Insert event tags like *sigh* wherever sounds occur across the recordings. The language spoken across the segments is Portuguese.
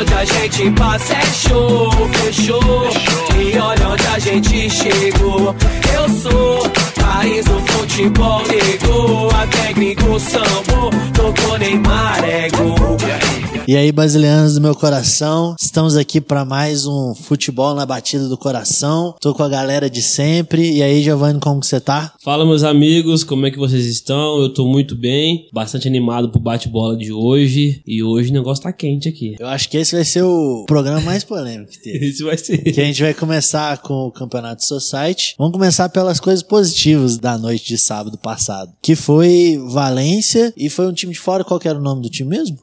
onde a gente passa é show, fechou. E olha onde a gente chegou. Eu sou país do futebol, negou. A técnico sambo, tocou Neymar, é. E aí, brasileiros do meu coração, estamos aqui para mais um futebol na batida do coração. Tô com a galera de sempre. E aí, Giovanni, como que você tá? Fala, meus amigos, como é que vocês estão? Eu tô muito bem, bastante animado pro bate-bola de hoje. E hoje o negócio tá quente aqui. Eu acho que esse vai ser o programa mais polêmico que *laughs* teve. Esse vai ser. Que a gente vai começar com o Campeonato Society. Vamos começar pelas coisas positivas da noite de sábado passado. Que foi Valência e foi um time de fora. Qual que era o nome do time mesmo?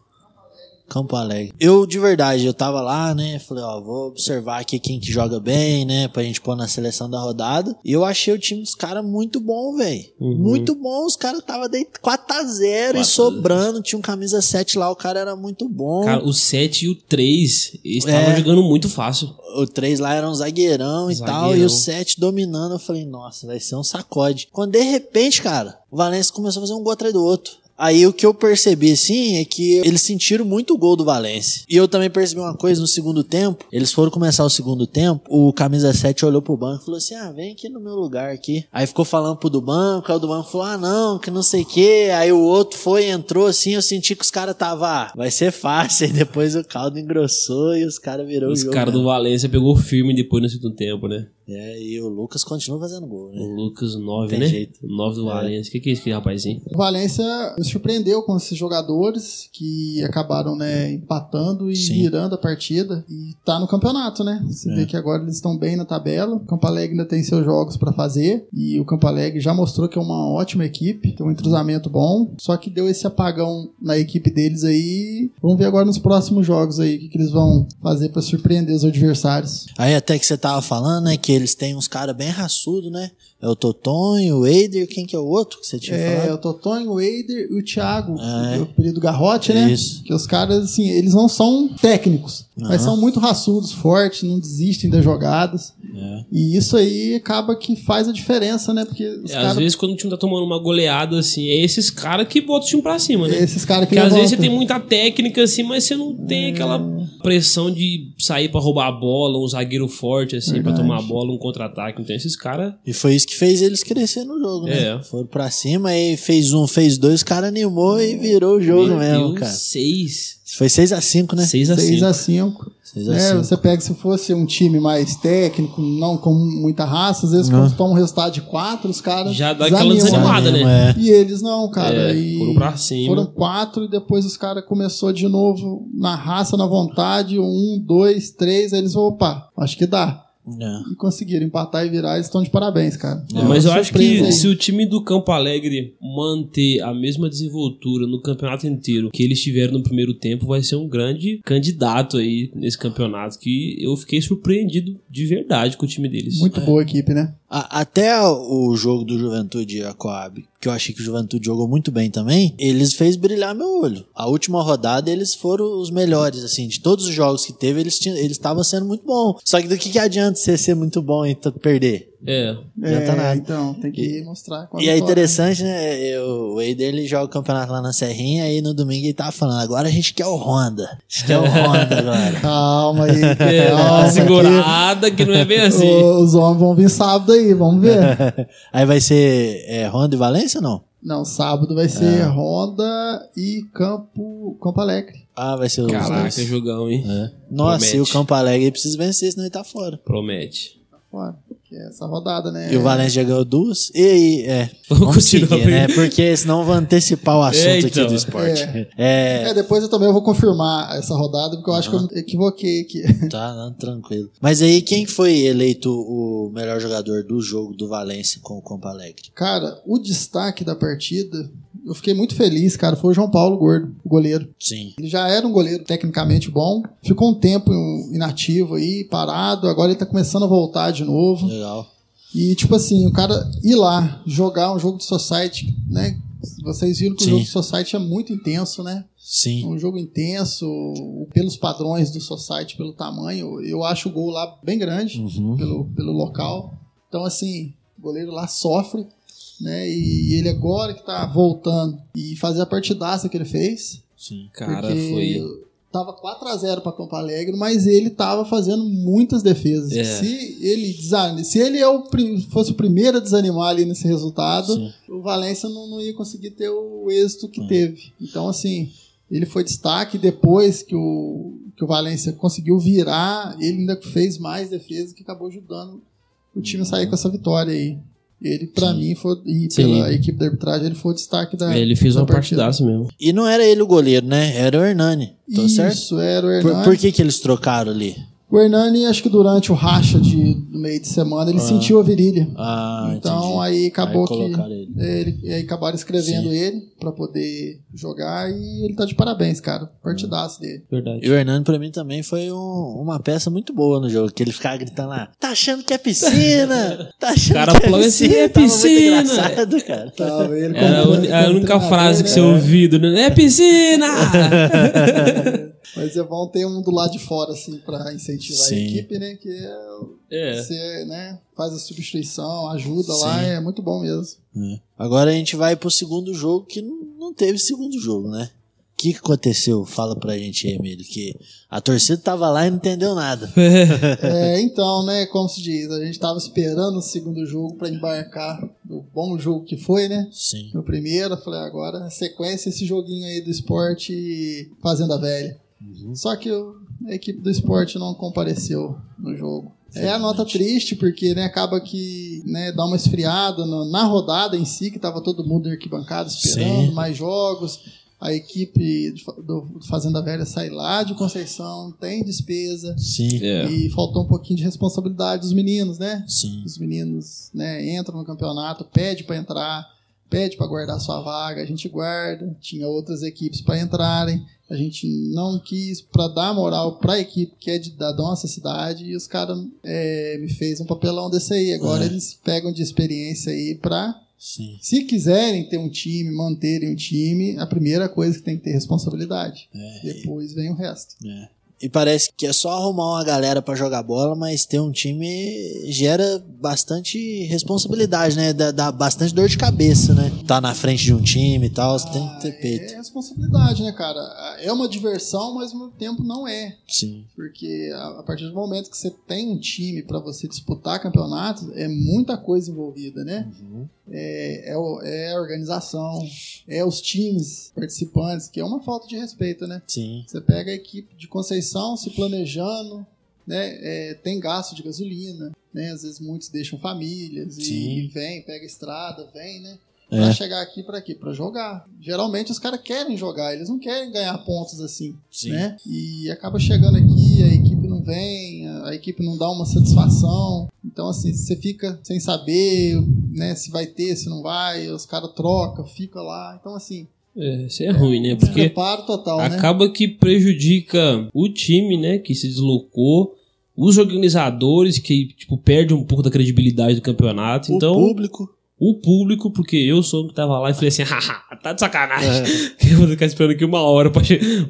Campo Alegre. Eu, de verdade, eu tava lá, né? Falei, ó, vou observar aqui quem que joga bem, né? Pra gente pôr na seleção da rodada. E eu achei o time dos caras muito bom, velho. Uhum. Muito bom. Os caras tava de 4x0 e 4 sobrando. Tinha um camisa 7 lá, o cara era muito bom. Cara, o 7 e o 3 eles É. estavam jogando muito fácil. O 3 lá era um zagueirão e Zagueirão. tal, e o 7 dominando. Eu falei, nossa, vai ser um sacode. Quando de repente, cara, o Valência começou a fazer um gol atrás do outro. Aí o que eu percebi, assim, é que eles sentiram muito o gol do Valência. E eu também percebi uma coisa no segundo tempo. Eles foram começar o segundo tempo, o camisa 7 olhou pro banco e falou assim: ah, vem aqui no meu lugar aqui. Aí ficou falando pro do banco, aí o do banco falou: ah, não, que não sei o quê. Aí o outro foi, entrou assim, eu senti que os caras tava, ah, vai ser fácil. *laughs* Aí depois o caldo engrossou e os caras virou Os o jogo. caras do. Valência pegou firme depois no segundo tempo, né? É, e o Lucas continua fazendo gol, O né? Lucas 9, Tem né? jeito. 9 do Valência. O que, que é isso aqui, rapazinho? O Valência me surpreendeu com esses jogadores que acabaram né, empatando e Sim. virando a partida. E tá no campeonato, né? Você É. vê que agora eles estão bem na tabela. O Campo Alegre ainda tem seus jogos pra fazer. E o Campo Alegre já mostrou que é uma ótima equipe, tem um entrosamento bom. Só que deu esse apagão na equipe deles aí. Vamos ver agora nos próximos jogos aí o que, que eles vão fazer pra surpreender os adversários. Aí até que você tava falando, né, que eles têm uns caras bem raçudos, né? É o Totonho, o Eider, quem que é o outro que você tinha É, falado? o Totonho, o Eider e o Thiago, É. o período Garrote, né? Isso. Que os caras, assim, eles não são técnicos, mas Aham. são muito raçudos, fortes, não desistem das jogadas. É. E isso aí acaba que faz a diferença, né? Porque os É, às caras. vezes, quando o time tá tomando uma goleada, assim, é esses caras que botam o time pra cima, né? Esses caras que Porque às vezes você tem muita técnica, assim, mas você não tem aquela pressão de sair pra roubar a bola, um zagueiro forte, assim, pra Verdade. tomar a bola, um contra-ataque. Então, esses caras. E foi isso que fez eles crescer no jogo, né? É. Foram pra cima e fez um, fez dois, o cara animou e virou o jogo Meu mesmo, Deus, cara. Seis. Foi 6x5, né? Seis a 6 cinco. a 5 6 a É, 5. você pega se fosse um time mais técnico, não com muita raça, às vezes Não. quando toma um resultado de 4, os caras. Já dá aquela desanimada, né? É. E eles não, cara. É, e foram pra cima. Foram quatro e depois os caras começou de novo na raça, na vontade. Um, dois, três. Aí eles, opa, acho que dá. É. E conseguiram empatar e virar. Eles estão de parabéns, cara. É, mas eu acho que aí. se o time do Campo Alegre manter a mesma desenvoltura no campeonato inteiro que eles tiveram no primeiro tempo, vai ser um grande candidato aí nesse campeonato. Que eu fiquei surpreendido de verdade com o time deles. Muito boa a equipe, né? A- Até o jogo do Juventude e a Coab, que eu achei que o Juventude jogou muito bem também, eles fez brilhar meu olho. A última rodada eles foram os melhores, assim, de todos os jogos que teve, eles tinham- eles estavam sendo muito bom. Só que do que, que adianta você ser muito bom e perder? É. Não adianta nada. então, tem que mostrar. E é toca. interessante, né? eu- o Eider ele joga o campeonato lá na Serrinha, aí no domingo ele tava falando: agora a gente quer o Honda. A gente quer o Honda *laughs* agora. Calma aí. É, calma, segurada que não é bem assim. O- Os homens vão vir sábado aí, vamos ver. *laughs* aí vai ser é, Honda e Valência ou não? Não, sábado vai ser Honda e Campo, Campo Alegre. Ah, vai ser os Caraca, jogão, hein? É. Nossa, Promete. e o Campo Alegre precisa vencer, senão ele tá fora. Promete. Fora. Que é essa rodada, né? E o Valência já ganhou duas. E aí, é. Vamos Vamos continuar seguir, né? Porque senão vou antecipar o assunto É, aqui então. do esporte. É. É. É, depois eu também vou confirmar essa rodada, porque eu acho que eu me equivoquei aqui. *laughs* Tá, não, tranquilo. Mas aí, quem foi eleito o melhor jogador do jogo do Valência com o Campo Alegre? Cara, o destaque da partida, eu fiquei muito feliz, cara, foi o João Paulo Gordo, o goleiro. Sim. Ele já era um goleiro tecnicamente bom, ficou um tempo inativo aí, parado, agora ele tá começando a voltar de novo. Legal. E, tipo assim, o cara ir lá jogar um jogo de Society, né? Vocês viram que Sim. o jogo de Society é muito intenso, né? É Sim. um jogo intenso, pelos padrões do Society, pelo tamanho. Eu acho o gol lá bem grande, Uhum. pelo, pelo local. Então, assim, o goleiro lá sofre, né? E ele agora que tá voltando e fazer a partidaça que ele fez. Sim. Cara, foi. tava 4 a 0 para Campo Alegre, mas ele tava fazendo muitas defesas. É. Se ele se ele é o, fosse o primeiro a desanimar ali nesse resultado, Sim. o Valência não, não ia conseguir ter o êxito que teve. Então, assim, ele foi destaque depois que o, que o Valência conseguiu virar, ele ainda fez mais defesa que acabou ajudando o time a sair com essa vitória aí. Ele, pra mim, foi, e Sim. pela equipe da arbitragem, ele foi o destaque da. Ele fez da uma partida. partidaça mesmo. E não era ele o goleiro, né? Era o Hernani. Tô Isso, certo? era o Por, Hernani. por que, que eles trocaram ali? O Hernani, acho que durante o racha de, do meio de semana, ele sentiu a virilha. Ah, então entendi. aí acabou Aí que ele. ele, e aí acabaram escrevendo ele pra poder jogar e ele tá de parabéns, cara. Partidaço dele. Verdade. E o Hernani, pra mim, também foi um- uma peça muito boa no jogo. Que ele ficava gritando lá: tá achando que é piscina? *laughs* Tá achando Cara, que é falou assim, piscina? "É Tava muito piscina." engraçado, cara. Tá, ele Era a, a única frase que você ouvido, né? É piscina! *laughs* Mas é bom ter um do lado de fora, assim, pra incentivar a Sim. equipe, né? Que é, é. você, né, faz a substituição, ajuda Sim. lá, é muito bom mesmo. É. Agora a gente vai pro segundo jogo, que não, teve segundo jogo, né? O que, que aconteceu? Fala pra gente aí, Emílio, que a torcida tava lá e não entendeu nada. *laughs* É, então, né, como se diz, a gente tava esperando o segundo jogo pra embarcar no bom jogo que foi, né? Sim. No primeiro, eu falei, agora sequência esse joguinho aí do esporte Fazenda Velha. Só que o- a equipe do esporte não compareceu no jogo. É a nota triste, porque né, acaba que né, dá uma esfriada no- na rodada em si, que tava todo mundo em arquibancada esperando Sim. mais jogos. A equipe do Fazenda Velha sai lá de Conceição, tem despesa. Sim. É. E faltou um pouquinho de responsabilidade dos meninos, né? Sim. Os meninos né, entram no campeonato, pede para entrar, pede para guardar sua vaga, a gente guarda. Tinha outras equipes para entrarem, a gente não quis para dar moral para a equipe que é de, da nossa cidade e os caras é, me fez um papelão desse aí. Agora É. eles pegam de experiência aí para Sim. se quiserem ter um time, manterem um time, a primeira coisa que tem que ter responsabilidade. É, Depois vem o resto. É. E parece que é só arrumar uma galera pra jogar bola, mas ter um time gera bastante responsabilidade, né? Dá, dá bastante dor de cabeça, né? Tá na frente de um time e tal, você tem que ter peito. É responsabilidade, né, cara? É uma diversão, mas ao mesmo tempo não é. Sim. Porque a, a partir do momento que você tem um time para você disputar campeonatos, é muita coisa envolvida, né? É, é, é a organização, é os times participantes, que é uma falta de respeito, né? Sim. Você pega a equipe de Conceição se planejando, né? É, tem gasto de gasolina, né? Às vezes muitos deixam famílias e, Sim. vem, pega estrada, vem, né? É. Pra chegar aqui pra quê? Pra jogar. Geralmente os caras querem jogar, eles não querem ganhar pontos assim, Sim. né? E acaba chegando aqui, a equipe vem, a equipe não dá uma satisfação. Então, assim, você fica sem saber, né, se vai ter, se não vai, os caras trocam, fica lá. Então, assim, É, isso é ruim, né? Porque total, né? acaba que prejudica o time, né? Que se deslocou, os organizadores que, tipo, perde um pouco da credibilidade do campeonato. O então, público. o público, porque eu sou o que tava lá e falei assim, *laughs* haha, tá de sacanagem. É. Que *laughs* eu vou ficar esperando aqui uma hora pra,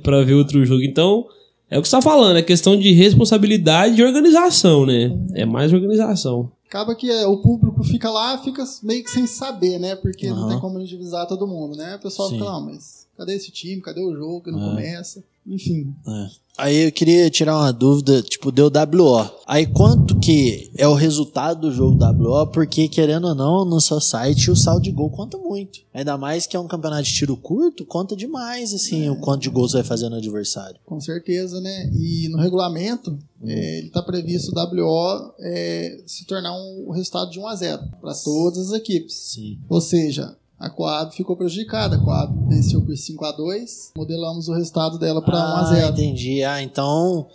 pra ver outro jogo. Então, é o que você tá falando, é questão de responsabilidade e organização, né? É mais organização. Acaba que é, o público fica lá, fica meio que sem saber, né? Porque não Aham. tem como a gente avisar todo mundo, né? O pessoal Sim. fica, não, mas cadê esse time? Cadê o jogo que não É. começa? Enfim, É. Aí eu queria tirar uma dúvida, tipo, deu WO. Aí quanto que é o resultado do jogo WO? Porque, querendo ou não, no seu site o saldo de gol conta muito. Ainda mais que é um campeonato de tiro curto, conta demais, assim, o quanto de gols você vai fazer no adversário. com certeza, né? E no regulamento, é, ele tá previsto o WO é, se tornar um, resultado de 1 a 0 para todas as equipes. Sim. Ou seja, a Coab ficou prejudicada. A Coab venceu por 5 a 2 modelamos o resultado dela para 1 a Ah, 0 entendi. Ah, então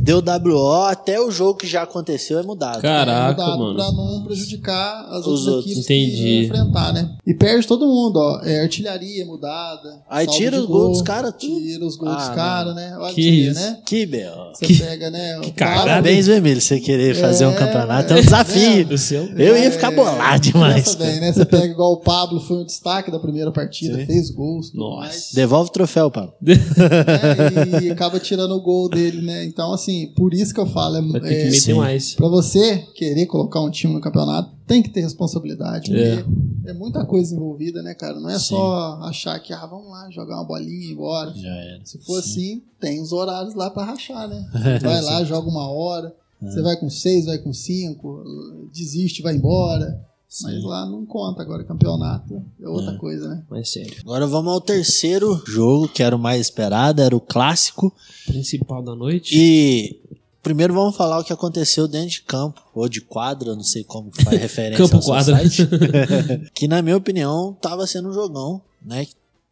deu WO, até o jogo que já aconteceu é mudado. Caraca, mano. Para não prejudicar as Os outras outros. equipes que Entendi. enfrentar, né? E perde todo mundo, ó. É, artilharia mudada. Aí tira os gols gol, dos caras tudo. Tira os gols Ah, dos caras, né? Olha Que pra ver, isso. né? Que belo. Você pega, né? caralho. Pablo- Parabéns, Emílio, você querer fazer um É, campeonato. É um desafio. O seu? Eu ia ficar bolado demais. Cara. bem, né? Você pega igual o Pablo foi um destaque da primeira partida, Sim. fez gols, Nossa. mais. Devolve o troféu, Pablo. né, e acaba tirando o gol dele, né? Então, assim, por isso que eu falo, é, Vai que é, sim. mais. Pra você querer colocar um time no campeonato, tem que ter responsabilidade. É. porque É, muita coisa envolvida, né, cara? Não é Sim. só achar que, ah, vamos lá, jogar uma bolinha e ir embora. Já era. Se for Sim. assim, tem os horários lá pra rachar, né? *laughs* Vai lá, joga uma hora, É. você vai com seis, vai com cinco, desiste, vai embora. Mas lá não conta agora, campeonato é outra É. coisa, né? Mais sério. Agora vamos ao terceiro jogo, que era o mais esperado, era o clássico. Principal da noite. E primeiro vamos falar o que aconteceu dentro de campo, ou de quadra, não sei como que faz *laughs* referência Campo quadra. site. *laughs* que na minha opinião tava sendo um jogão, né?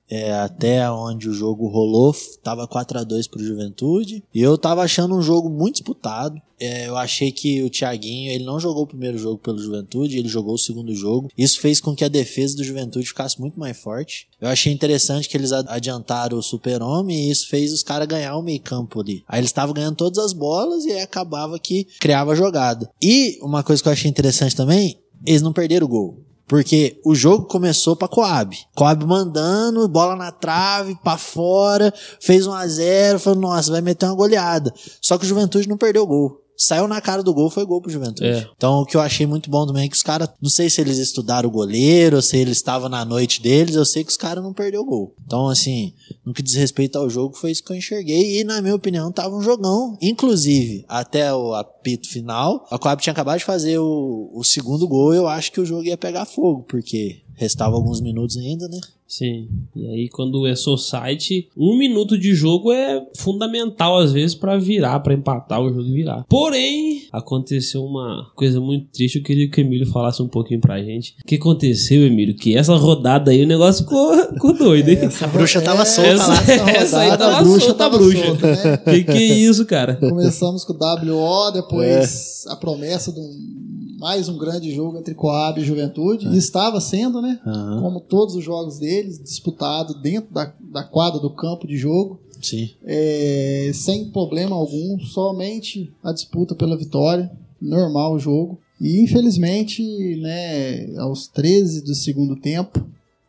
É, até onde o jogo rolou, tava 4 a 2 pro Juventude. E eu tava achando um jogo muito disputado. É, eu achei que o Thiaguinho, ele não jogou o primeiro jogo pelo Juventude, ele jogou o segundo jogo. Isso fez com que a defesa do Juventude ficasse muito mais forte. Eu achei interessante que eles adiantaram o super-homem e isso fez os caras ganhar o meio campo ali. Aí eles estavam ganhando todas as bolas e aí acabava que criava jogada. E uma coisa que eu achei interessante também, eles não perderam o gol. Porque o jogo começou pra Coab. Coab mandando, bola na trave, pra fora, fez 1 a 0 falou, nossa, vai meter uma goleada. Só que o Juventude não perdeu o gol. Saiu na cara do gol, foi gol pro Juventude. É. Então o que eu achei muito bom também é que os caras, não sei se eles estudaram o goleiro, ou se eles estavam na noite deles, eu sei que os caras não perderam o gol. Então, assim, no que diz respeito ao jogo, foi isso que eu enxerguei. E, na minha opinião, tava um jogão. Inclusive, até o apito final, a Coab tinha acabado de fazer o, o segundo gol eu acho que o jogo ia pegar fogo, porque restava alguns minutos ainda, né? Sim. E aí, quando é society, um minuto de jogo é fundamental, às vezes, pra virar, pra empatar o jogo e virar. Porém, aconteceu uma coisa muito triste. Eu queria que o Emílio falasse um pouquinho pra gente. O que aconteu, Emílio? Que essa rodada aí o negócio ficou, ficou doido, hein? A bruxa tava solta essa- lá. *laughs* essa aí rodada, tava a bruxa solta, a tava bruxa. solta, né? Que que é isso, cara? Começamos com o WO, depois É. a promessa de um, mais um grande jogo entre Coab e Juventude. E estava sendo, né? Aham. Como todos os jogos deles, disputado dentro da, da quadra do campo de jogo, Sim. é, sem problema algum, somente a disputa pela vitória, normal o jogo. E infelizmente, né, aos 13 do segundo tempo,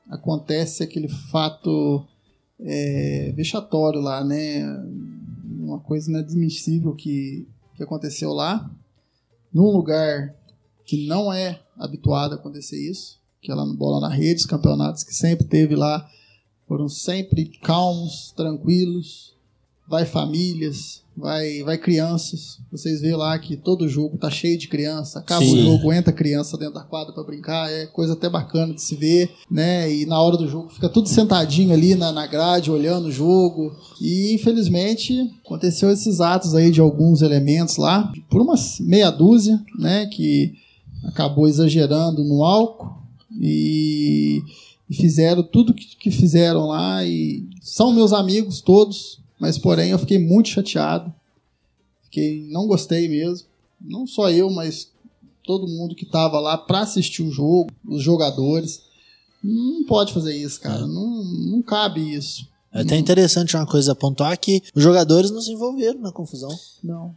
acontece aquele fato é, vexatório lá, né? Uma coisa inadmissível que, que aconteceu lá, num lugar que não é habituado a acontecer isso, que é lá no Bola na Rede, os campeonatos que sempre teve lá foram sempre calmos, tranquilos, vai famílias, vai, vai crianças. Vocês vê lá que todo jogo tá cheio de criança, acaba Sim. o jogo, entra criança dentro da quadra para brincar, é coisa até bacana de se ver, né? E na hora do jogo fica tudo sentadinho ali na, na grade, olhando o jogo. E infelizmente aconteceu esses atos aí de alguns elementos lá, por umas meia dúzia, né? Que acabou exagerando no álcool e, e fizeram tudo que, que fizeram lá e são meus amigos todos, mas porém eu fiquei muito chateado, fiquei não gostei mesmo, não só eu, mas todo mundo que estava lá para assistir o jogo, os jogadores, não pode fazer isso, cara, não, não cabe isso, É até interessante uma coisa a pontuar que os jogadores não se envolveram na confusão. não.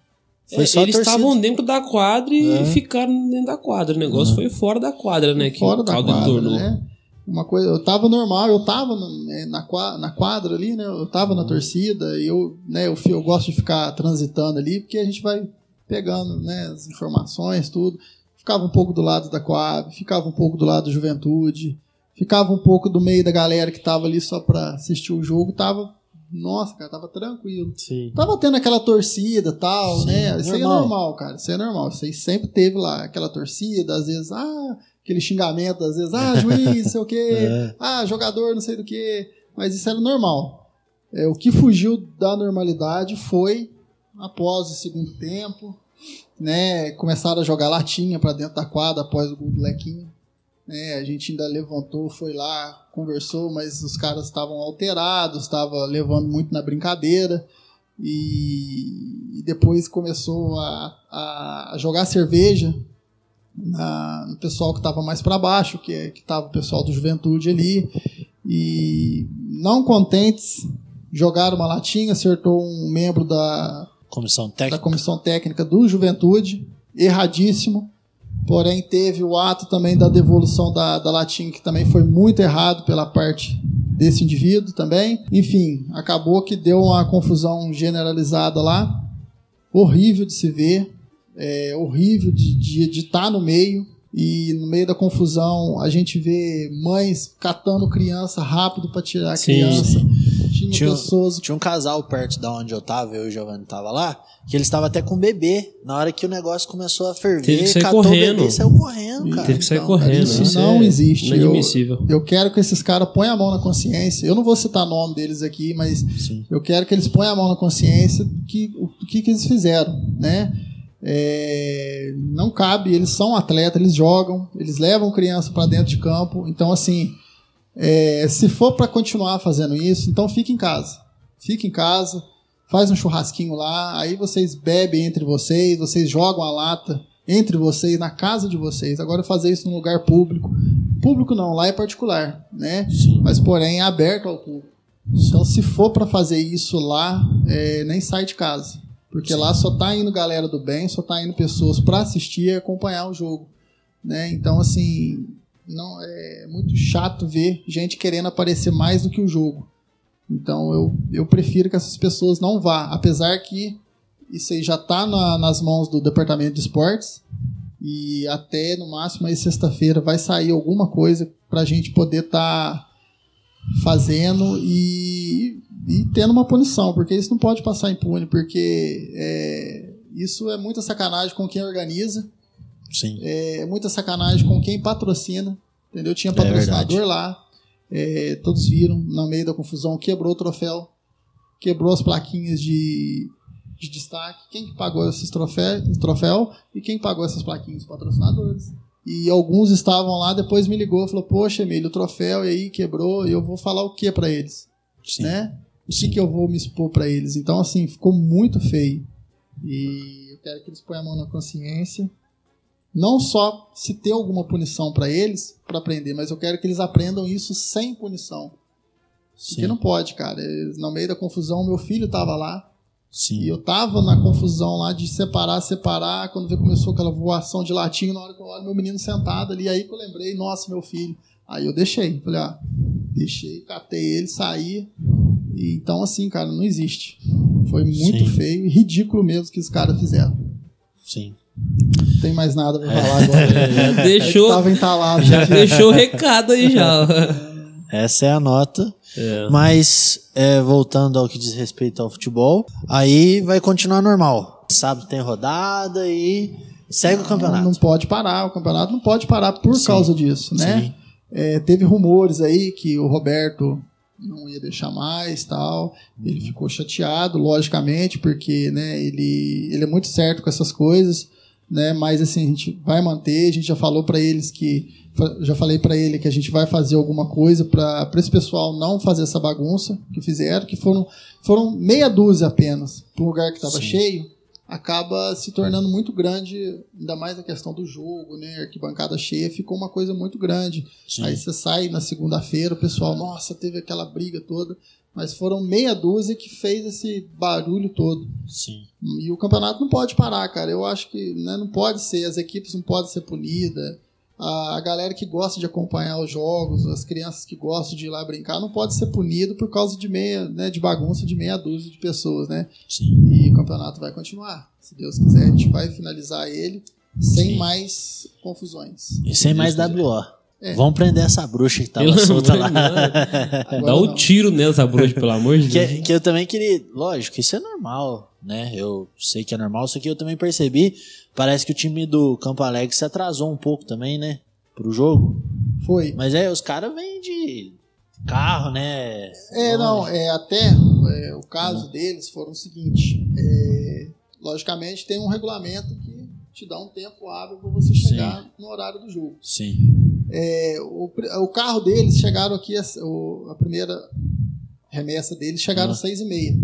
Foi É, eles torcida. estavam dentro da quadra e É. ficaram dentro da quadra. O negócio foi fora da quadra, né? Que fora da quadra, tornou. né? Uma coisa, eu tava normal, eu tava né, na, na quadra ali, né? Eu tava na torcida e eu, né, eu, eu gosto de ficar transitando ali porque a gente vai pegando, né, as informações, tudo. Ficava um pouco do lado da Coab, ficava um pouco do lado da Juventude, ficava um pouco do meio da galera que tava ali só pra assistir o jogo, tava, nossa, cara, tava tranquilo. Sim. Tava tendo aquela torcida tal, Sim, né? Isso aí é normal. cara. Isso aí é normal. Isso aí sempre teve lá aquela torcida, às vezes, ah, aquele xingamento, às vezes, ah, juiz, não sei o quê, *laughs* É. ah, jogador, não sei do quê. Mas isso era normal. É, o que fugiu da normalidade foi após o segundo tempo, né? Começaram a jogar latinha pra dentro da quadra após o gol do Lequinho. Né, a gente ainda levantou, foi lá, conversou, mas os caras estavam alterados, estavam levando muito na brincadeira. E, depois começou a, a jogar cerveja na- no pessoal que estava mais para baixo, que é- que estava o pessoal do Juventude ali. E não contentes, jogaram uma latinha, acertou um membro da, Comissão da técnica. comissão técnica do Juventude, erradíssimo. Porém, teve o ato também da devolução da, da latinha, que também foi muito errado pela parte desse indivíduo também. Enfim, acabou que deu uma confusão generalizada lá. Horrível de se ver, é, horrível de estar de, de tá no meio. E no meio da confusão a gente vê mães catando criança rápido para tirar a Sim, criança. Tinha, Tinha, pessoas. tinha um casal perto da onde eu tava, eu e o Giovanni tava lá, que eles estavam até com o bebê. Na hora que o negócio começou a ferver, Teve que sair catou correndo. o bebê e saiu correndo, cara. Teve que sair Então, correndo. isso não é existe. Inadmissível. Eu quero que esses caras ponham a mão na consciência. Eu não vou citar o nome deles aqui, mas Sim. eu quero que eles ponham a mão na consciência do que, o que, que eles fizeram, né? É, não cabe, eles são atletas, eles jogam, eles levam criança para dentro de campo. Então, assim, é, se for para continuar fazendo isso, então fique em casa. Fique em casa, faz um churrasquinho lá, aí vocês bebem entre vocês, vocês jogam a lata entre vocês, na casa de vocês. Agora fazer isso num lugar público. Público não, lá é particular, né? Mas porém é aberto ao público. Então se for para fazer isso lá, é, nem sai de casa. Porque lá só tá indo galera do bem, só tá indo pessoas para assistir e acompanhar o jogo. Né? Então, assim, não é muito chato ver gente querendo aparecer mais do que o jogo. Então eu, eu prefiro que essas pessoas não vá, apesar que isso aí já está nas mãos do departamento de esportes e até no máximo aí sexta-feira vai sair alguma coisa para a gente poder estar tá fazendo e, e tendo uma punição, porque isso não pode passar impune, porque é, isso é muita sacanagem com quem organiza, Sim. é muita sacanagem com quem patrocina, entendeu? Tinha É patrocinador verdade. lá, é, todos viram, no meio da confusão, quebrou o troféu, quebrou as plaquinhas de, de destaque. Quem que pagou esses troféu, troféu e quem pagou essas plaquinhas? Os patrocinadores. E alguns estavam lá, depois me ligou, falou, poxa, Emílio, o troféu e aí quebrou, e eu vou falar o que para eles? Sim. né? O que, que eu vou me expor para eles? Então, assim, ficou muito feio. E eu quero que eles ponham a mão na consciência. Não só se ter alguma punição para eles, para aprender, mas eu quero que eles aprendam isso sem punição. Porque Sim. não pode, cara. Eles- No meio da confusão, meu filho tava lá. Sim. E eu tava na confusão lá de separar, separar. Quando começou aquela voação de latinho, na hora que eu olho meu menino sentado ali, aí que eu lembrei, nossa, meu filho. Aí eu deixei. Falei, ah, deixei, catei ele, saí. E, então, assim, cara, não existe. Foi muito Sim. feio e ridículo mesmo que os caras fizeram. Sim. Não tem mais nada pra falar agora. *laughs* É, já É deixou, tava entalado. já deixou o recado aí já. *laughs* Essa é a nota. É. Mas, é, voltando ao que diz respeito ao futebol, aí vai continuar normal. Sábado tem rodada e segue o campeonato. Não pode parar, o campeonato não pode parar por Sim. causa disso, né? Sim. É, teve rumores aí que o Roberto não ia deixar mais tal. Ele ficou chateado, logicamente, porque né, ele, ele é muito certo com essas coisas, né? Mas assim, a gente vai manter, a gente já falou para eles que já falei para ele que a gente vai fazer alguma coisa para esse pessoal não fazer essa bagunça que fizeram, que foram foram meia dúzia apenas, para um lugar que estava cheio acaba se tornando muito grande, ainda mais a questão do jogo, né? Arquibancada cheia ficou uma coisa muito grande. Sim. Aí você sai na segunda-feira, o pessoal, nossa, teve aquela briga toda, mas foram meia dúzia que fez esse barulho todo. Sim. E o campeonato não pode parar, cara. Eu acho que né, não pode ser, as equipes não podem ser punidas. A, a galera que gosta de acompanhar os jogos, as crianças que gostam de ir lá brincar, não pode ser punido por causa de meia, né, de bagunça de meia dúzia de pessoas, né? Sim. E o campeonato vai continuar. Se Deus quiser, a gente vai finalizar ele sem Sim. mais confusões. E sem mais WO. É. Vamos prender essa bruxa que tava Pelo solta lá. Agora Dá um não. tiro nessa bruxa, pelo amor de *laughs* Deus. que, que eu também queria. Lógico, isso é normal, né? Eu sei que é normal, só que eu também percebi. Parece que o time do Campo Alegre se atrasou um pouco também, né? Pro jogo. Foi. Mas é, os caras vêm de carro, né? É, não, é até é, o caso deles foram o seguinte: é, logicamente tem um regulamento que te dá um tempo hábil para você chegar no horário do jogo. Sim. É, o, o carro deles chegaram aqui, a, o- a primeira remessa deles chegaram Ah. às seis e meia.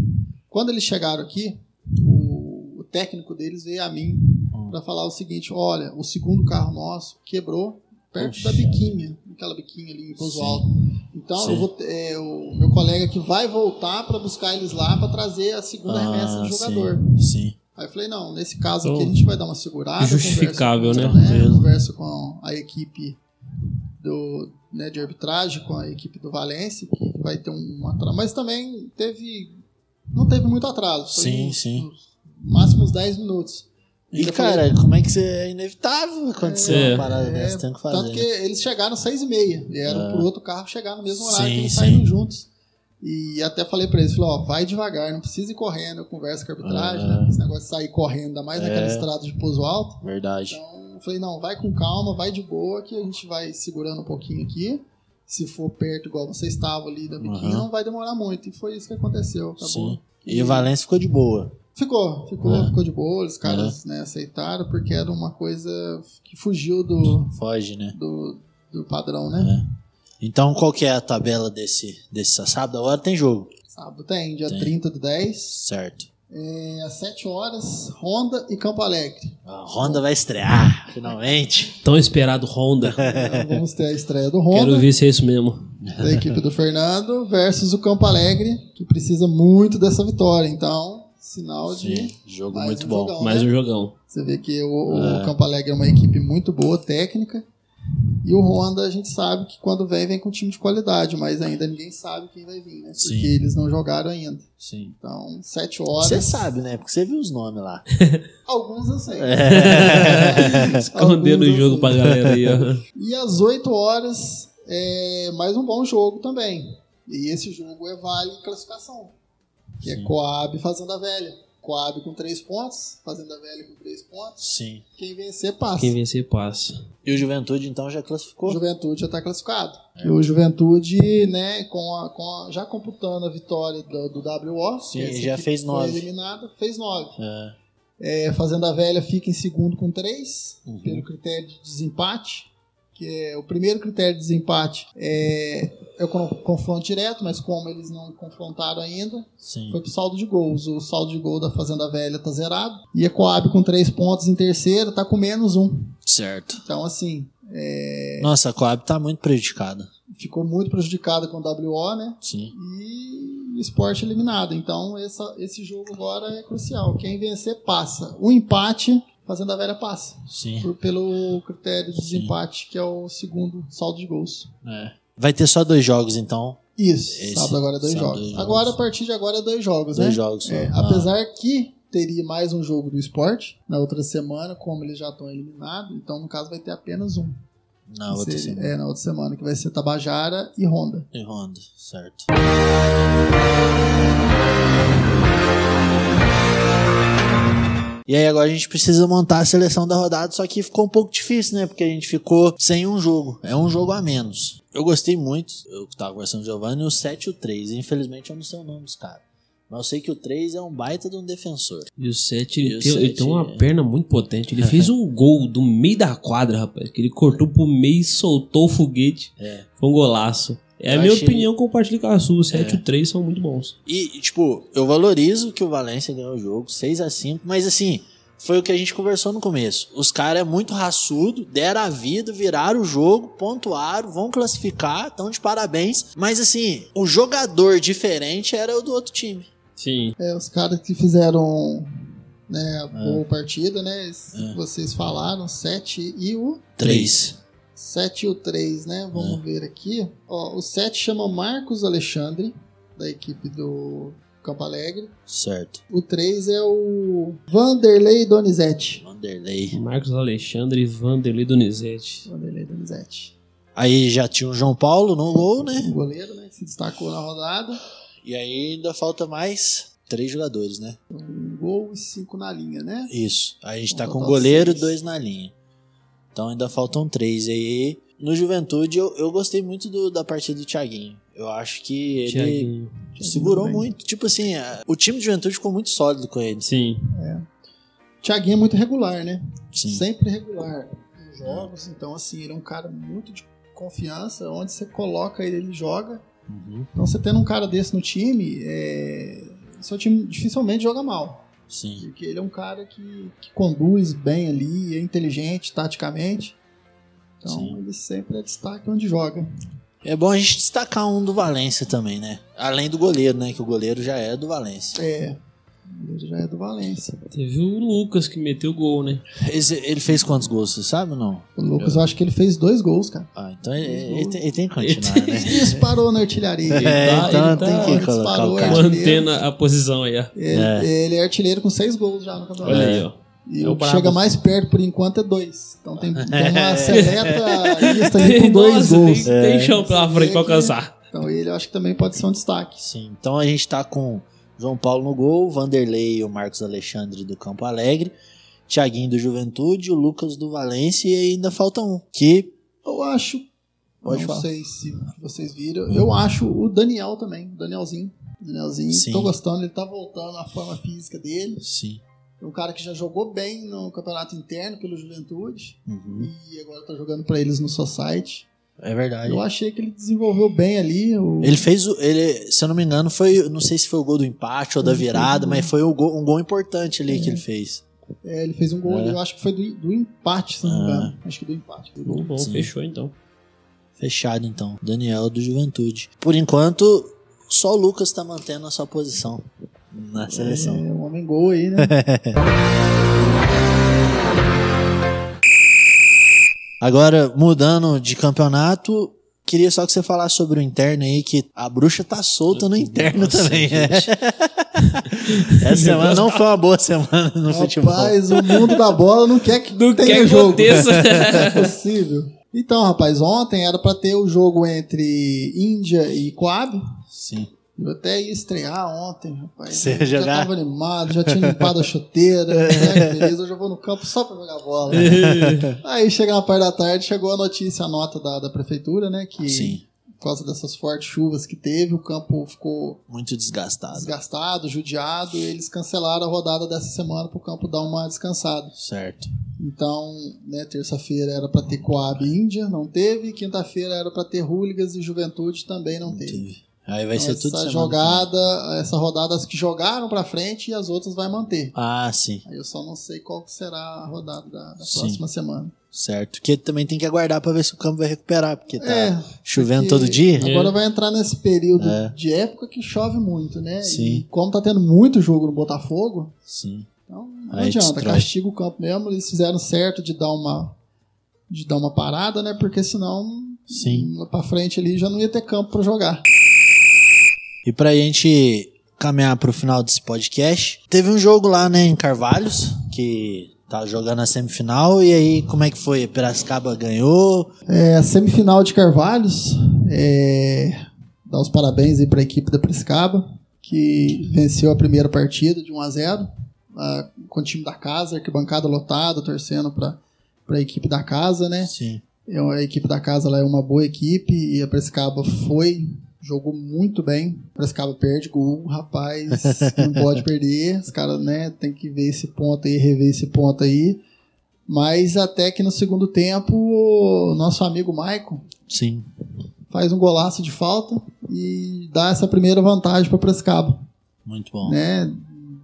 Quando eles chegaram aqui, o, o técnico deles veio a mim Hum. para falar o seguinte: olha, o segundo carro nosso quebrou perto da biquinha, aquela biquinha ali em Pouso Sim. Alto. Então Sim. eu vou, é, o meu colega que vai voltar para buscar eles lá para trazer a segunda remessa de jogador. Ah, Sim. Aí eu falei, não, nesse caso Então, aqui a gente vai dar uma segurada. justificável, conversa né? com, Conversa com a equipe do, né, de arbitragem, com a equipe do Valência, que vai ter um atraso. Mas também teve. Não teve muito atraso. Foi Sim, uns- sim. uns máximos 10 minutos. E, Ainda cara, como é que você é inevitável acontecer É. uma parada É, dessa? Tem que fazer. Tanto que eles chegaram às seis e meia. E eram É. por outro carro chegar no mesmo horário Sim, que eles sim. saíram juntos. E até falei pra eles, falei, ó, vai devagar, não precisa ir correndo, eu converso com a arbitragem, né? Esse negócio de sair correndo, ainda mais naquela É. estrada de pouso alto. Verdade. Então, falei, não, vai com calma, vai de boa, que a gente vai segurando um pouquinho aqui. Se for perto, igual você estava ali da biquinha, Aham. não vai demorar muito. E foi isso que aconteceu, acabou. Sim. E o Valência ficou de boa. Ficou, ficou, É. ficou de boa, os caras né, aceitaram, porque era uma coisa que fugiu do, Foge, né? do, do padrão, né? Então, qual que é a tabela desse, desse sábado? Agora tem jogo. Sábado tem, dia Tem. 30 do 10, Certo. É, às 7 horas, Honda e Campo Alegre. A Honda vai estrear, finalmente. *laughs* Tão esperado Honda. Então, vamos ter a estreia do Quero Honda, ver se é isso mesmo. da equipe do Fernando, versus o Campo Alegre, que precisa muito dessa vitória. Então, sinal de. Sim, jogo mais muito um bom. jogão, Mais né? um jogão. Você vê que o, o É. Campo Alegre é uma equipe muito boa, técnica. E o Honda, a gente sabe que quando vem, vem com um time de qualidade, mas ainda ninguém sabe quem vai vir, né? Porque Sim. eles não jogaram ainda. Sim. Então, 7 horas. Você sabe, né? Porque você viu os nomes lá. *laughs* Alguns eu sei. *laughs* Escondendo o jogo pra galera aí, ó. *laughs* E às 8 horas, é mais um bom jogo também. E esse jogo é vale classificação. Que é Coab e Fazenda Velha. Coab com 3 pontos, Fazenda Velha com 3 pontos. Sim. Quem vencer, passa. Quem vencer passa. E o Juventude, então, já classificou? Juventude já está classificado. E o Juventude, né, com a, com a- já computando a vitória do, do WO, Sim, já fez foi nove. eliminada, fez 9. É. É, Fazenda Velha fica em segundo com 3, Uhum. pelo critério de desempate. Que é, o primeiro critério de desempate é, é o con- confronto direto, mas como eles não confrontaram ainda, Sim. foi pro saldo de gols. O saldo de gol da Fazenda Velha tá zerado. E a Coab com 3 pontos em terceiro, tá com menos um. Certo. Então, assim, é, Nossa, a Coab tá muito prejudicada. ficou muito prejudicada com o WO, né? Sim. E o esporte eliminado. Então, essa, esse jogo agora é crucial. Quem vencer, passa. O empate, Fazenda Velha passa. Sim. Por- pelo critério de desempate, que é o segundo saldo de gols. É. Vai ter só dois jogos, então. Isso, Esse sábado agora é dois jogos. dois jogos. Agora, a partir de agora, é dois jogos, Dois né? jogos só. É, Ah. Apesar que teria mais um jogo do esporte na outra semana, como eles já estão eliminados, então no caso vai ter apenas um. Na outra Seria- semana. É, na outra semana, que vai ser Tabajara e Honda. E Honda, certo. E aí agora a gente precisa montar a seleção da rodada, só que ficou um pouco difícil, né? Porque a gente ficou sem um jogo. É um jogo a menos. Eu gostei muito, eu tava conversando com o Giovanni, o 7 e o 3. Infelizmente eu não sei o nome dos caras. Mas eu sei que o 3 é um baita de um defensor. E o 7, E ele, tem, ele tem uma é. perna muito potente. Ele fez um *laughs* gol do meio da quadra, rapaz. Que ele cortou pro meio e soltou o foguete. É. Foi um golaço. É Eu a minha achei- opinião, compartilho com a sua. O 7 É. e o 3 são muito bons. E, tipo, eu valorizo que o Valência ganhou o jogo, 6 a 5 mas assim, foi o que a gente conversou no começo. Os caras é muito raçudo, deram a vida, viraram o jogo, pontuaram, vão classificar, estão de parabéns. Mas assim, o jogador diferente era o do outro time. Sim. É, os caras que fizeram né, a É. boa partida, né? que Vocês falaram, 7 e o 3. 7 e o 3, né? É. Vamos ver aqui. Ó, o 7 chama Marcos Alexandre, da equipe do Campo Alegre. Certo. O 3 é o Vanderlei Donizete. Vanderlei. Marcos Alexandre e Vanderlei Donizete. Vanderlei Donizete. Aí já tinha o João Paulo no gol, O né? goleiro, né? Que se destacou na rodada. E aí ainda falta mais três jogadores, né? Um gol e cinco na linha, né? Isso. Aí a gente Um tá com total goleiro e seis. dois na linha. Então ainda faltam três. E aí, no Juventude, eu, eu gostei muito do- da partida do Thiaguinho. Eu acho que ele Thiaguinho. segurou bem. muito. Tipo assim, a- o time de Juventude ficou muito sólido com ele. Sim. Thiaguinho é muito regular, né? Sim. Sempre regular nos jogos. Então, assim, ele é um cara muito de confiança. Onde você coloca ele, ele joga. Uhum. Então, você tendo um cara desse no time, é... seu time dificilmente joga mal. Sim. Porque ele é um cara que, que conduz bem ali, é inteligente taticamente. Então, Sim. ele sempre é destaque onde joga. É bom a gente destacar um do Valência também, né? Além do goleiro, né? Que o goleiro já é do Valência. É. Ele já é do Valência. Teve o Lucas que meteu gol, né? Esse- ele fez quantos gols, você sabe ou não? O Lucas, eu acho que ele fez dois gols, cara. Ah, então ele, ele tem, ele tem que continuar, Ele né? Disparou na artilharia. É, tá- então ele tá- tem que disparou, o é. cara. Mantendo a posição aí, ó. Ele É. ele é artilheiro com seis gols já no campeonato. Olha aí, ó. E É o o que chega mais perto por enquanto é dois. Então tem, *laughs* tem uma seleta *laughs* lista com dois nossa, gols. tem, tem chão pela frente pra alcançar. Então ele eu acho que também pode ser um destaque. Sim, então a gente tá com João Paulo no gol, Vanderlei e o Marcos Alexandre do Campo Alegre, Thiaguinho do Juventude, o Lucas do Valência e ainda falta um, que Eu acho. Pode não falar. sei se vocês viram. Eu acho o Daniel também. O Danielzinho. Danielzinho. Sim. Tô gostando. Ele tá voltando à forma física dele. sim. É um cara que já jogou bem no campeonato interno pelo Juventude. Uhum. E agora tá jogando pra eles no Society. É verdade. Eu achei que ele desenvolveu bem ali. O... Ele fez o. Ele, se eu não me engano, foi. Não sei se foi o gol do empate ou da virada, mas foi o gol- um gol importante ali que ele fez. É, ele fez um gol É. eu acho que foi do, do empate, se não me Ah. engano. Acho que do empate. Foi gol. Bom, Sim. fechou então. Fechado então. Daniel do Juventude. Por enquanto, só o Lucas tá mantendo a sua posição na seleção. É, um homem gol aí, né? *laughs* Agora, mudando de campeonato, queria só que você falasse sobre o interno aí, que a bruxa tá solta no interno Nossa, também. gente. *laughs* Essa semana não foi uma boa semana no futebol. Rapaz, o mundo da bola não quer que Não tenha quer que jogo. aconteça. *laughs* É possível. Então, rapaz, ontem era pra ter o jogo entre Índia e Coab. Sim. Eu até ia estrear ontem, rapaz. Você já jogar? tava animado, já tinha limpado a chuteira. né, *laughs* beleza, hoje eu vou no campo só pra jogar bola. *laughs* Aí chega na parte da tarde, chegou a notícia, a nota da, da prefeitura, né? Que Sim. por causa dessas fortes chuvas que teve, o campo ficou Muito desgastado. desgastado, judiado, e eles cancelaram a rodada dessa semana pro campo dar uma descansada. Certo. Então, né, terça-feira era pra ter Coab e Índia, não teve. Quinta-feira era pra ter Hooligans e Juventude, também não teve. Teve. Aí vai Então, ser tudo essa jogada, essa rodada, as que jogaram pra frente e as outras vai manter. que. Ah, sim. Aí eu só não sei qual que será a rodada da, da próxima semana. Certo. Porque também tem que aguardar pra ver se o campo vai recuperar, porque tá É, chovendo Porque todo dia. Agora vai entrar nesse período É. de época que chove muito, né? Sim. E como tá tendo muito jogo no Botafogo, Sim. então não Aí adianta, destrói. castiga o campo mesmo. Eles fizeram certo de dar uma de dar uma parada, né? Porque senão Sim. lá pra frente ali já não ia ter campo pra jogar. E pra gente caminhar pro final desse podcast, teve um jogo lá, né, em Carvalhos, que tá jogando a semifinal, e aí como é que foi? Piracicaba ganhou? É, a semifinal de Carvalhos, é, dar os parabéns aí para a equipe da Priscaba, que venceu a primeira partida de 1 a 0 ah, com o time da casa, arquibancada lotada, torcendo para a equipe da casa, né? Sim. É, A equipe da casa lá é uma boa equipe e a Prescaba foi, jogou muito bem. A Prescaba perde gol, rapaz, *laughs* não pode perder. Os caras, né, tem que ver esse ponto aí, rever esse ponto aí. Mas até que no segundo tempo, o nosso amigo Maicon Sim. faz um golaço de falta e dá essa primeira vantagem para Prescaba, Muito bom. né?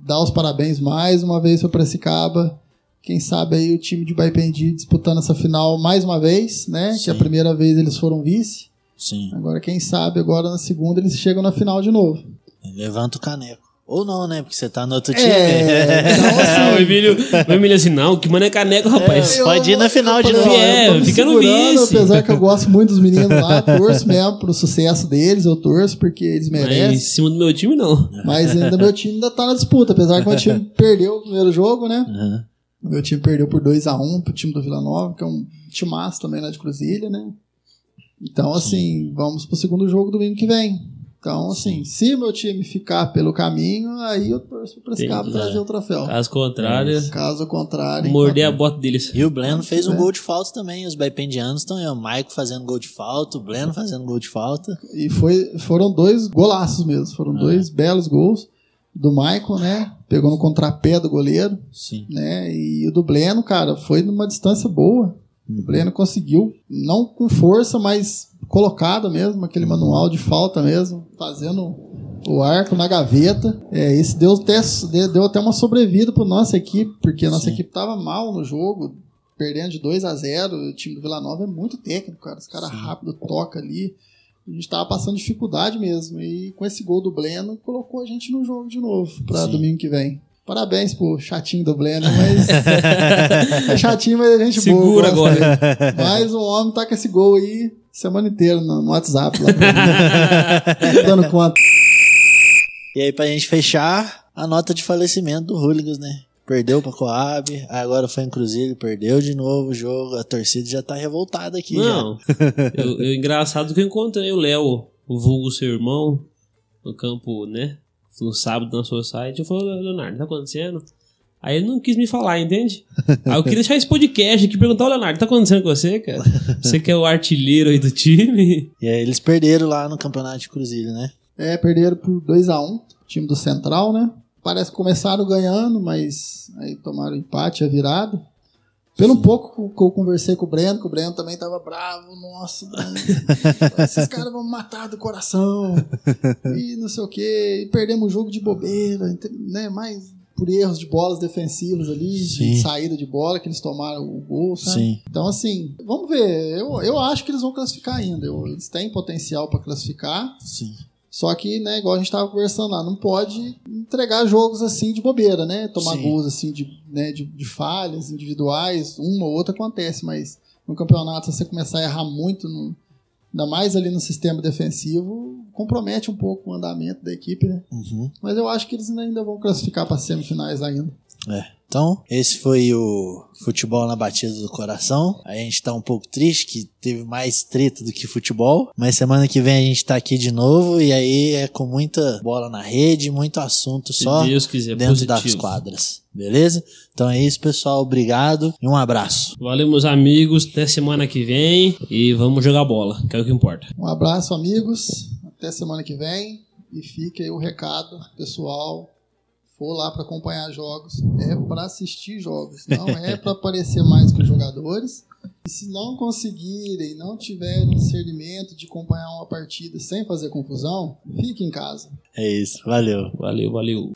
Dá os parabéns mais uma vez para Prescaba. Quem sabe aí o time de Baipendi disputando essa final mais uma vez, né? Que a Sim. primeira vez eles foram vice. Sim. Agora quem sabe agora na segunda eles chegam na final de novo. Levanta o caneco. Ou não, né? Porque você tá no outro time. É, então, Ah, o assim, Emílio, o Emílio assim, não, que mano é caneco, rapaz. É, Pode ir na final de novo. É, fica no vice. Apesar que eu *laughs* gosto muito dos meninos lá, torço mesmo pro sucesso deles, eu torço porque eles Mas em merecem. cima do meu time, não. Mas ainda meu time ainda tá na disputa, apesar que meu time *laughs* perdeu o primeiro jogo, né? Aham. Meu time perdeu por 2 a 1 pro time do Vila Nova, que é um timaço também lá de Cruzilha, né? Então, assim, vamos pro segundo jogo domingo que vem. Então, assim, se meu time ficar pelo caminho, aí eu torço pra esse cabo trazer o troféu. Caso contrário, Caso contrário. morder a bota deles. E o Bleno fez um É. gol de falta também. Os baipendianos estão aí. O Maico fazendo gol de falta, o Bleno fazendo gol de falta. E foi, foram dois golaços mesmo. Foram dois belos gols do Michael, né? Pegou no contrapé do goleiro, Sim. né? E o do Bleno, cara, foi numa distância boa. O Bleno conseguiu, não com força, mas colocado mesmo, aquele manual de falta mesmo, fazendo o arco na gaveta. É, esse deu até, deu até uma sobrevida para nossa equipe, porque a nossa Sim. equipe tava mal no jogo, perdendo de 2 a 0 O time do Vila Nova é muito técnico, cara. Os caras rápido toca ali. A gente tava passando dificuldade mesmo. E com esse gol do Bleno, colocou a gente no jogo de novo Sim. domingo que vem. Parabéns pro chatinho do Bleno, mas. *laughs* é chatinho, mas é gente Segura boa. gosto agora. dele. Mas o homem tá com esse gol aí semana inteira no, no WhatsApp. Lá *laughs* dando conta. E aí, pra gente fechar, a nota de falecimento do Hooligans, né? Perdeu pra Coab, agora foi em Cruzeiro, perdeu de novo o jogo, a torcida já tá revoltada aqui. Não. Eu, eu- engraçado que eu encontrei o Léo, o vulgo seu irmão, no campo, né? No sábado na sua site. Eu falei, Leonardo, tá acontecendo? Aí ele não quis me falar, entende? Aí eu queria deixar esse podcast aqui e perguntar, ô Leonardo, tá acontecendo com você, cara? Você que é o artilheiro aí do time? E aí eles perderam lá no campeonato de Cruzeiro, né? É, perderam por 2x1, time do Central, né? Parece que começaram ganhando, mas aí tomaram empate, a virada. Pelo pouco que eu conversei com o Breno, que o Breno também tava bravo, nossa, *laughs* esses caras vão me matar do coração, *laughs* e não sei o quê, e perdemos o jogo de bobeira, né? Mais por erros de bolas defensivas ali, Sim. de saída de bola, que eles tomaram o gol, sabe? Sim. Então, assim, vamos ver. Eu, eu acho que eles vão classificar ainda. Eu- eles têm potencial para classificar. Sim. Só que, né, igual a gente tava conversando lá, não pode entregar jogos assim de bobeira, né? Tomar Sim. gols assim de, né, de, de falhas individuais, uma ou outra acontece, mas no campeonato, se você começar a errar muito, no- ainda mais ali no sistema defensivo, compromete um pouco o andamento da equipe, né? Uhum. Mas eu acho que eles ainda vão classificar para semifinais ainda. É. Então, esse foi o Futebol na Batida do Coração. A gente tá um pouco triste que teve mais treta do que futebol. Mas semana que vem a gente tá aqui de novo. E aí é com muita bola na rede, muito assunto Se só Deus quiser, dentro das positivo. quadras. Beleza? Então é isso, pessoal. Obrigado e um abraço. Valeu, meus amigos. Até semana que vem. E vamos jogar bola, que é o que importa. Um abraço, amigos. Até semana que vem. E fica aí o recado, pessoal. For lá para acompanhar jogos, é para assistir jogos, não é para aparecer mais que os jogadores. E se não conseguirem, não tiverem discernimento de acompanhar uma partida sem fazer confusão, fique em casa. É isso. Valeu. Valeu, valeu.